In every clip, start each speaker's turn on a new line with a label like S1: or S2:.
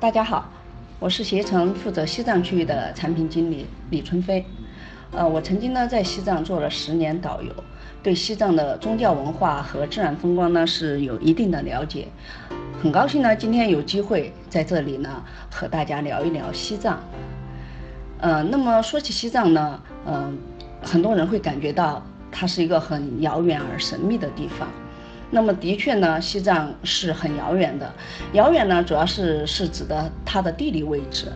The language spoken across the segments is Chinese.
S1: 大家好，我是携程负责西藏区域的产品经理李春飞。呃，我曾经呢在西藏做了十年导游，对西藏的宗教文化和自然风光呢是有一定的了解。很高兴呢今天有机会在这里呢和大家聊一聊西藏。呃，那么说起西藏呢，嗯，很多人会感觉到它是一个很遥远而神秘的地方。那么的确呢，西藏是很遥远的。遥远呢，主要是是指的它的地理位置。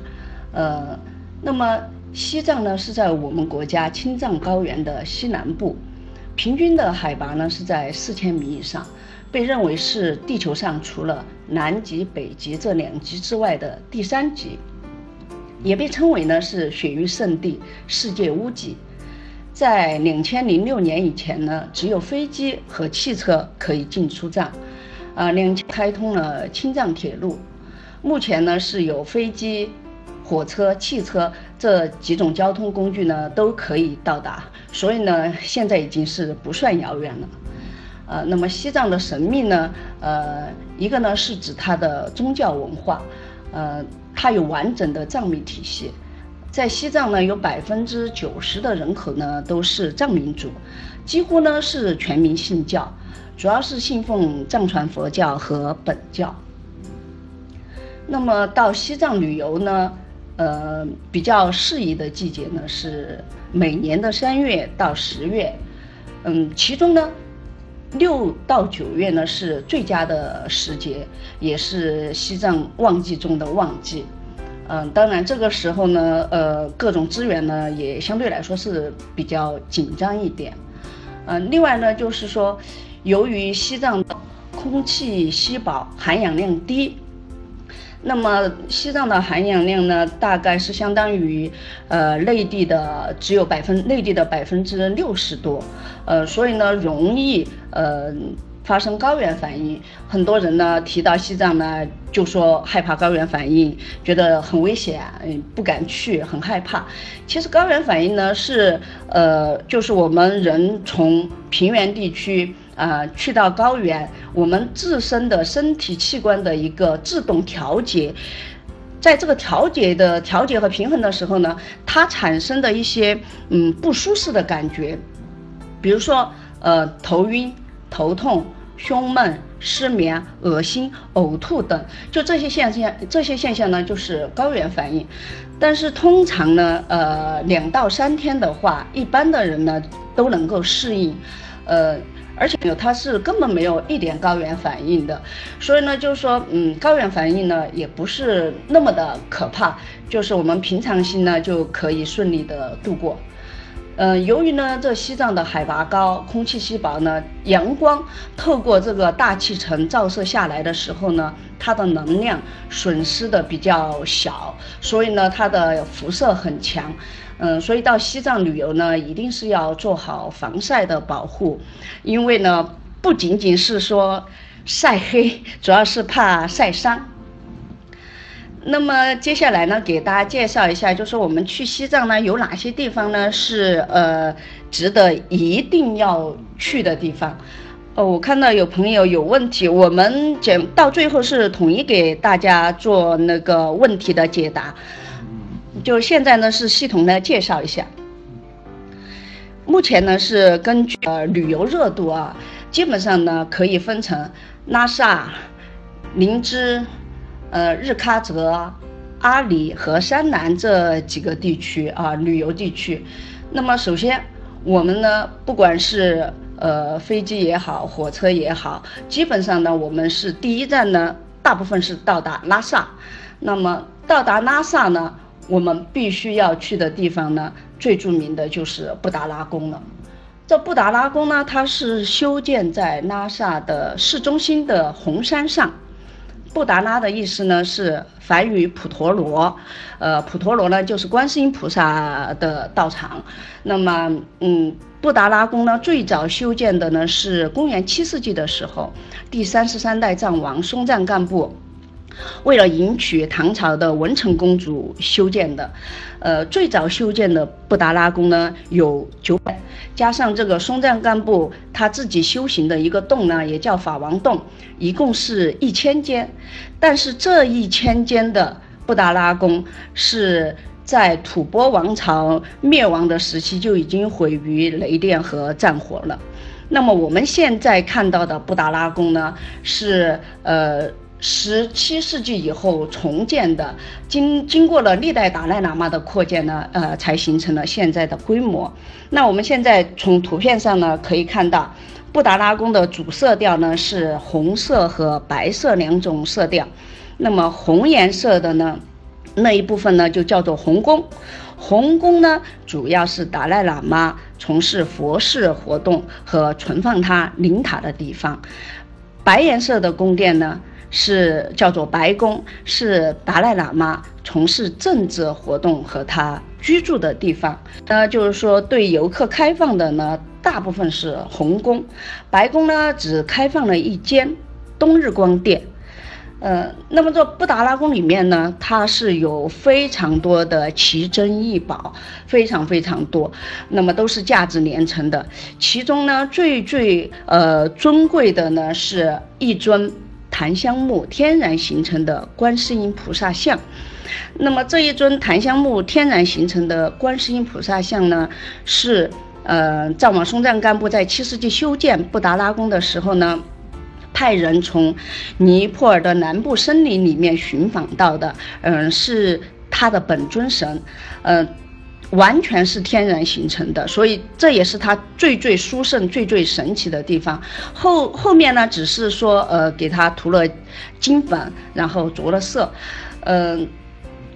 S1: 呃，那么西藏呢是在我们国家青藏高原的西南部，平均的海拔呢是在四千米以上，被认为是地球上除了南极、北极这两极之外的第三极，也被称为呢是雪域圣地、世界屋脊。在两千零六年以前呢，只有飞机和汽车可以进出藏，啊，两开通了青藏铁路，目前呢是有飞机、火车、汽车这几种交通工具呢都可以到达，所以呢现在已经是不算遥远了，呃，那么西藏的神秘呢，呃，一个呢是指它的宗教文化，呃，它有完整的藏密体系。在西藏呢，有百分之九十的人口呢都是藏民族，几乎呢是全民信教，主要是信奉藏传佛教和本教。那么到西藏旅游呢，呃，比较适宜的季节呢是每年的三月到十月，嗯，其中呢六到九月呢是最佳的时节，也是西藏旺季中的旺季。嗯，当然这个时候呢，呃，各种资源呢也相对来说是比较紧张一点。嗯，另外呢，就是说，由于西藏空气稀薄，含氧量低，那么西藏的含氧量呢，大概是相当于呃内地的只有百分内地的百分之六十多，呃，所以呢，容易呃。发生高原反应，很多人呢提到西藏呢，就说害怕高原反应，觉得很危险，嗯，不敢去，很害怕。其实高原反应呢是，呃，就是我们人从平原地区啊去到高原，我们自身的身体器官的一个自动调节，在这个调节的调节和平衡的时候呢，它产生的一些嗯不舒适的感觉，比如说呃头晕。头痛、胸闷、失眠、恶心、呕吐等，就这些现象，这些现象呢，就是高原反应。但是通常呢，呃，两到三天的话，一般的人呢都能够适应，呃，而且呢，他是根本没有一点高原反应的。所以呢，就是说，嗯，高原反应呢也不是那么的可怕，就是我们平常心呢就可以顺利的度过。嗯，由于呢，这西藏的海拔高，空气稀薄呢，阳光透过这个大气层照射下来的时候呢，它的能量损失的比较小，所以呢，它的辐射很强。嗯，所以到西藏旅游呢，一定是要做好防晒的保护，因为呢，不仅仅是说晒黑，主要是怕晒伤。那么接下来呢，给大家介绍一下，就是我们去西藏呢有哪些地方呢是呃值得一定要去的地方。哦，我看到有朋友有问题，我们简到最后是统一给大家做那个问题的解答。就现在呢是系统的介绍一下。目前呢是根据呃旅游热度啊，基本上呢可以分成拉萨、林芝。呃，日喀则、阿里和山南这几个地区啊，旅游地区。那么，首先我们呢，不管是呃飞机也好，火车也好，基本上呢，我们是第一站呢，大部分是到达拉萨。那么到达拉萨呢，我们必须要去的地方呢，最著名的就是布达拉宫了。这布达拉宫呢，它是修建在拉萨的市中心的红山上。布达拉的意思呢是梵语普陀罗，呃，普陀罗呢就是观世音菩萨的道场。那么，嗯，布达拉宫呢最早修建的呢是公元七世纪的时候，第三十三代藏王松赞干布为了迎娶唐朝的文成公主修建的。呃，最早修建的布达拉宫呢有九百，加上这个松赞干布他自己修行的一个洞呢，也叫法王洞，一共是一千间。但是这一千间的布达拉宫是在吐蕃王朝灭亡的时期就已经毁于雷电和战火了。那么我们现在看到的布达拉宫呢，是呃。十七世纪以后重建的，经经过了历代达赖喇嘛的扩建呢，呃，才形成了现在的规模。那我们现在从图片上呢可以看到，布达拉宫的主色调呢是红色和白色两种色调。那么红颜色的呢，那一部分呢就叫做红宫。红宫呢主要是达赖喇嘛从事佛事活动和存放他灵塔的地方。白颜色的宫殿呢。是叫做白宫，是达赖喇嘛从事政治活动和他居住的地方。那就是说，对游客开放的呢，大部分是红宫，白宫呢只开放了一间冬日光殿。呃，那么这布达拉宫里面呢，它是有非常多的奇珍异宝，非常非常多，那么都是价值连城的。其中呢，最最呃尊贵的呢，是一尊。檀香木天然形成的观世音菩萨像，那么这一尊檀香木天然形成的观世音菩萨像呢，是呃藏王松赞干布在七世纪修建布达拉宫的时候呢，派人从尼泊尔的南部森林里面寻访到的，嗯，是他的本尊神，呃。完全是天然形成的，所以这也是它最最殊胜、最最神奇的地方。后后面呢，只是说呃给它涂了金粉，然后着了色，嗯，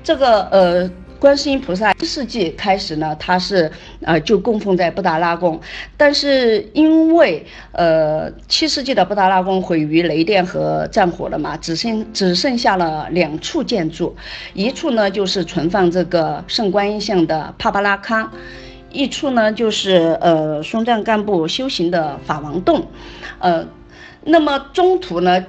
S1: 这个呃。观世音菩萨七世纪开始呢，它是呃就供奉在布达拉宫，但是因为呃七世纪的布达拉宫毁于雷电和战火了嘛，只剩只剩下了两处建筑，一处呢就是存放这个圣观音像的帕巴拉康，一处呢就是呃松赞干布修行的法王洞，呃，那么中途呢。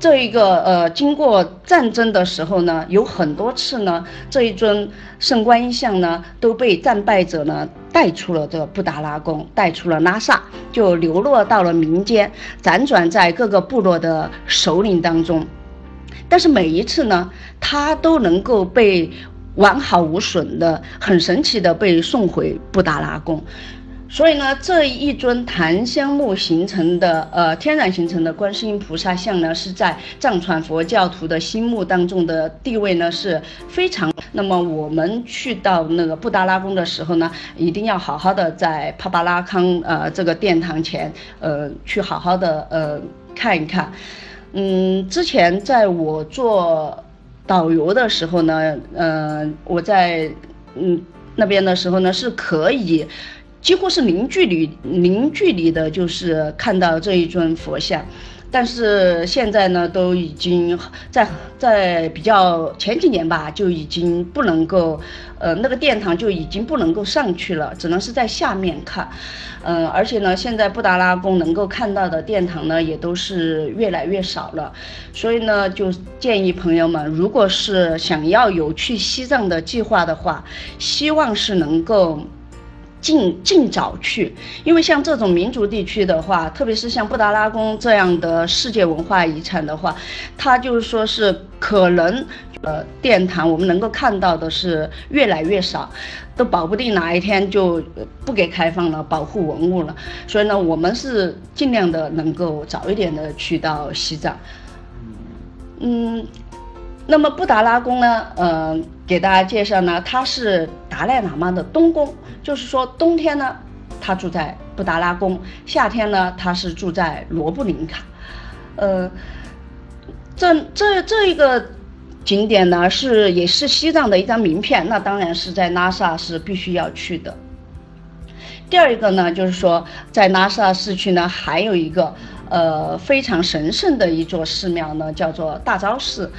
S1: 这一个呃，经过战争的时候呢，有很多次呢，这一尊圣观音像呢都被战败者呢带出了这布达拉宫，带出了拉萨，就流落到了民间，辗转在各个部落的首领当中。但是每一次呢，他都能够被完好无损的、很神奇的被送回布达拉宫。所以呢，这一尊檀香木形成的，呃，天然形成的观世音菩萨像呢，是在藏传佛教徒的心目当中的地位呢是非常。那么我们去到那个布达拉宫的时候呢，一定要好好的在帕巴拉康呃这个殿堂前，呃，去好好的呃看一看。嗯，之前在我做导游的时候呢，呃，我在嗯那边的时候呢，是可以。几乎是零距离、零距离的，就是看到这一尊佛像，但是现在呢，都已经在在比较前几年吧，就已经不能够，呃，那个殿堂就已经不能够上去了，只能是在下面看，嗯，而且呢，现在布达拉宫能够看到的殿堂呢，也都是越来越少了，所以呢，就建议朋友们，如果是想要有去西藏的计划的话，希望是能够。尽尽早去，因为像这种民族地区的话，特别是像布达拉宫这样的世界文化遗产的话，它就是说是可能，呃，殿堂我们能够看到的是越来越少，都保不定哪一天就不给开放了，保护文物了。所以呢，我们是尽量的能够早一点的去到西藏。嗯，那么布达拉宫呢，嗯，给大家介绍呢，它是达赖喇嘛的东宫。就是说，冬天呢，他住在布达拉宫；夏天呢，他是住在罗布林卡。呃，这这这一个景点呢，是也是西藏的一张名片，那当然是在拉萨是必须要去的。第二个呢，就是说，在拉萨市区呢，还有一个呃非常神圣的一座寺庙呢，叫做大昭寺。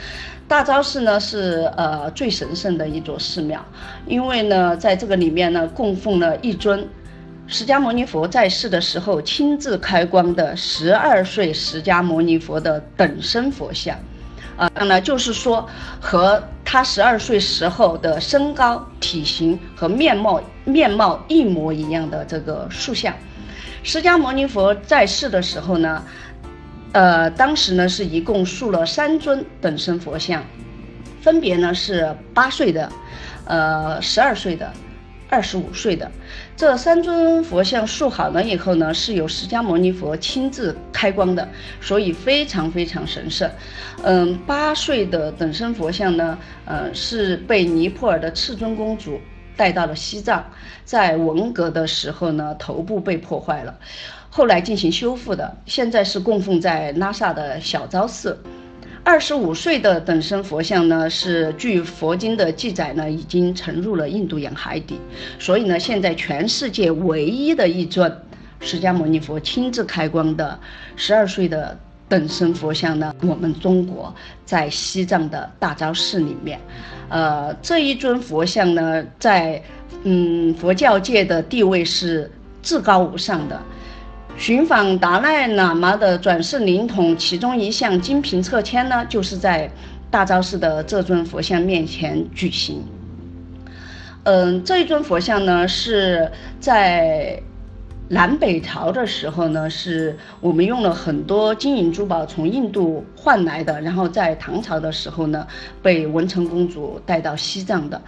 S1: 大昭寺呢是呃最神圣的一座寺庙，因为呢在这个里面呢供奉了一尊释迦牟尼佛在世的时候亲自开光的十二岁释迦牟尼佛的等身佛像，啊，那就是说和他十二岁时候的身高、体型和面貌面貌一模一样的这个塑像。释迦牟尼佛在世的时候呢，呃，当时呢是一共塑了三尊等身佛像，分别呢是八岁的，呃，十二岁的。二十五岁的这三尊佛像塑好了以后呢，是由释迦牟尼佛亲自开光的，所以非常非常神圣。嗯，八岁的等身佛像呢，呃，是被尼泊尔的赤尊公主带到了西藏，在文革的时候呢，头部被破坏了，后来进行修复的，现在是供奉在拉萨的小昭寺。二十五岁的等身佛像呢，是据佛经的记载呢，已经沉入了印度洋海底。所以呢，现在全世界唯一的一尊释迦牟尼佛亲自开光的十二岁的等身佛像呢，我们中国在西藏的大昭寺里面。呃，这一尊佛像呢，在嗯佛教界的地位是至高无上的。寻访达赖喇嘛的转世灵童，其中一项金瓶撤签呢，就是在大昭寺的这尊佛像面前举行。嗯，这一尊佛像呢，是在。南北朝的时候呢，是我们用了很多金银珠宝从印度换来的，然后在唐朝的时候呢，被文成公主带到西藏的，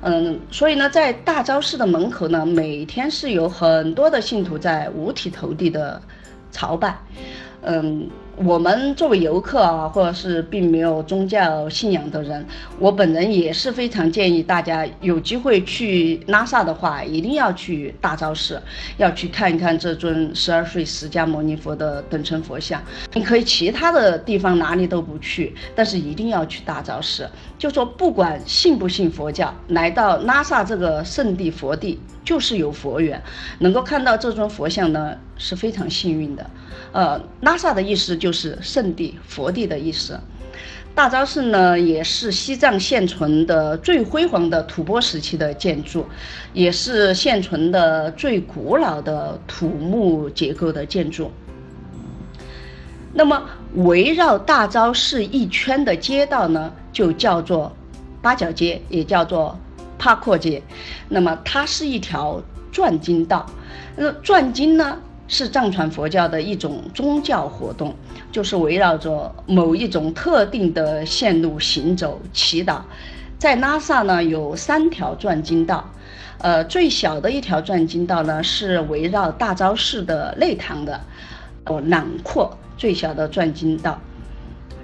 S1: 嗯，所以呢，在大昭寺的门口呢，每天是有很多的信徒在五体投地的朝拜，嗯。我们作为游客啊，或者是并没有宗教信仰的人，我本人也是非常建议大家有机会去拉萨的话，一定要去大昭寺，要去看一看这尊十二岁释迦牟尼佛的等身佛像。你可以其他的地方哪里都不去，但是一定要去大昭寺。就说不管信不信佛教，来到拉萨这个圣地佛地，就是有佛缘，能够看到这尊佛像呢，是非常幸运的。呃，拉萨的意思就是圣地、佛地的意思。大昭寺呢，也是西藏现存的最辉煌的吐蕃时期的建筑，也是现存的最古老的土木结构的建筑。那么，围绕大昭寺一圈的街道呢，就叫做八角街，也叫做帕阔街。那么，它是一条转经道。那转经呢？是藏传佛教的一种宗教活动，就是围绕着某一种特定的线路行走、祈祷。在拉萨呢，有三条转经道，呃，最小的一条转经道呢是围绕大昭寺的内堂的，哦，囊括最小的转经道。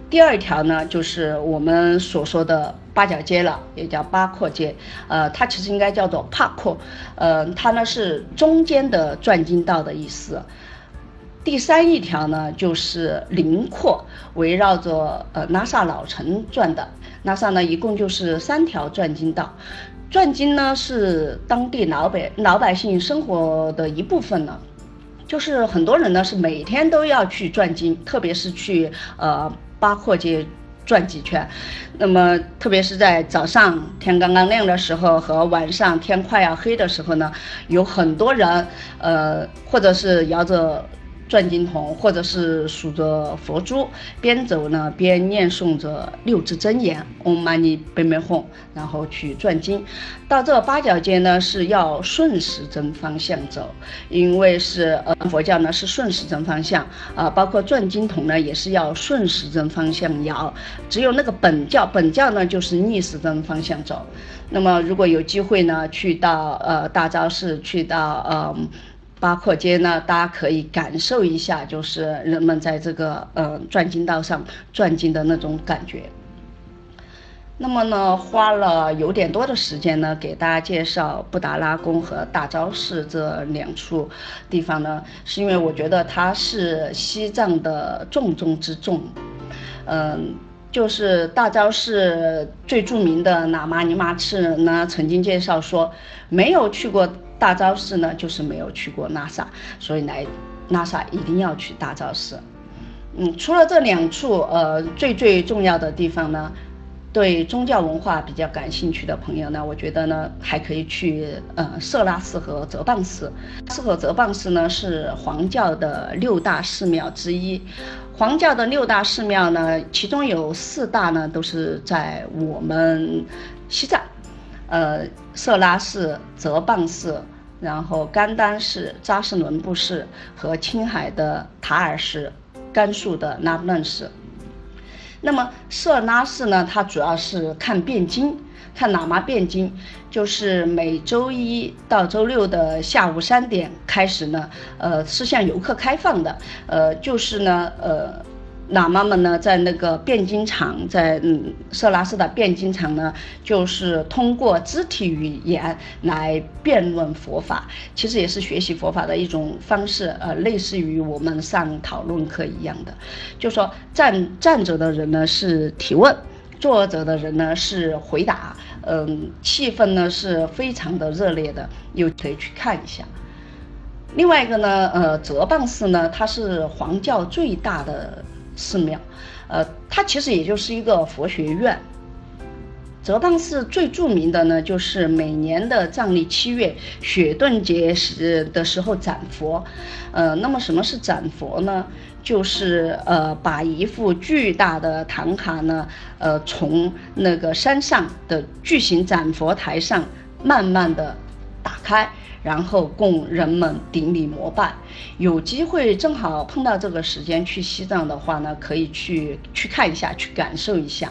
S1: 第二条呢，就是我们所说的八角街了，也叫八廓街。呃，它其实应该叫做帕廓。呃，它呢是中间的转经道的意思。第三一条呢，就是林廓，围绕着呃拉萨老城转的。拉萨呢一共就是三条转经道，转经呢是当地老百老百姓生活的一部分呢。就是很多人呢是每天都要去转经，特别是去呃。八廓街转几圈，那么特别是在早上天刚刚亮的时候和晚上天快要黑的时候呢，有很多人，呃，或者是摇着。转经筒，或者是数着佛珠，边走呢边念诵着六字真言嗡嘛呢呗咪吽，然后去转经。到这八角街呢是要顺时针方向走，因为是呃佛教呢是顺时针方向啊，包括转经筒呢也是要顺时针方向摇。只有那个本教本教呢就是逆时针方向走。那么如果有机会呢去到呃大昭寺，去到呃。八廓街呢，大家可以感受一下，就是人们在这个呃转经道上转经的那种感觉。那么呢，花了有点多的时间呢，给大家介绍布达拉宫和大昭寺这两处地方呢，是因为我觉得它是西藏的重中之重。嗯，就是大昭寺最著名的喇嘛尼玛次呢，曾经介绍说，没有去过。大昭寺呢，就是没有去过拉萨，所以来拉萨一定要去大昭寺。嗯，除了这两处，呃，最最重要的地方呢，对宗教文化比较感兴趣的朋友呢，我觉得呢还可以去呃色拉寺和泽蚌寺。寺和泽蚌寺呢是黄教的六大寺庙之一。黄教的六大寺庙呢，其中有四大呢都是在我们西藏，呃色拉寺、泽蚌寺，然后甘丹寺、扎什伦布寺和青海的塔尔寺、甘肃的拉卜楞寺。那么色拉寺呢，它主要是看辩经，看喇嘛辩经，就是每周一到周六的下午三点开始呢，呃，是向游客开放的，呃，就是呢，呃。喇嘛们呢，在那个辩经场，在嗯色拉寺的辩经场呢，就是通过肢体语言来辩论佛法，其实也是学习佛法的一种方式，呃，类似于我们上讨论课一样的。就说站站着的人呢是提问，坐着的人呢是回答，嗯，气氛呢是非常的热烈的，又可以去看一下。另外一个呢，呃，哲蚌寺呢，它是黄教最大的。寺庙，呃，它其实也就是一个佛学院。哲蚌寺最著名的呢，就是每年的藏历七月雪顿节时的时候展佛。呃，那么什么是展佛呢？就是呃，把一副巨大的唐卡呢，呃，从那个山上的巨型展佛台上慢慢的打开。然后供人们顶礼膜拜，有机会正好碰到这个时间去西藏的话呢，可以去去看一下，去感受一下。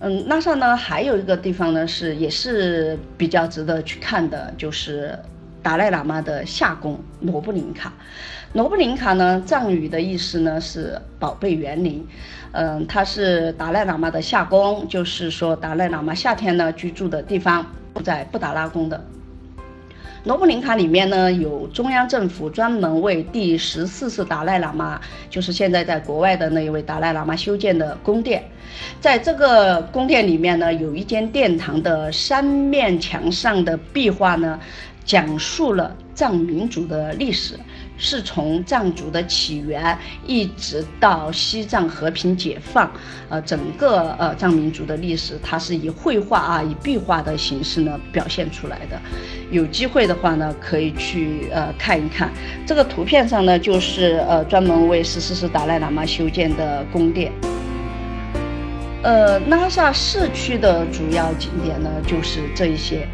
S1: 嗯，拉萨呢还有一个地方呢是也是比较值得去看的，就是达赖喇嘛的夏宫罗布林卡。罗布林卡呢藏语的意思呢是宝贝园林，嗯，它是达赖喇嘛的夏宫，就是说达赖喇嘛夏天呢居住的地方，在布达拉宫的。罗布林卡里面呢，有中央政府专门为第十四世达赖喇嘛，就是现在在国外的那一位达赖喇嘛修建的宫殿。在这个宫殿里面呢，有一间殿堂的三面墙上的壁画呢，讲述了藏民族的历史。是从藏族的起源一直到西藏和平解放，呃，整个呃藏民族的历史，它是以绘画啊，以壁画的形式呢表现出来的。有机会的话呢，可以去呃看一看。这个图片上呢，就是呃专门为十四世达赖喇嘛修建的宫殿。呃，拉萨市区的主要景点呢，就是这一些。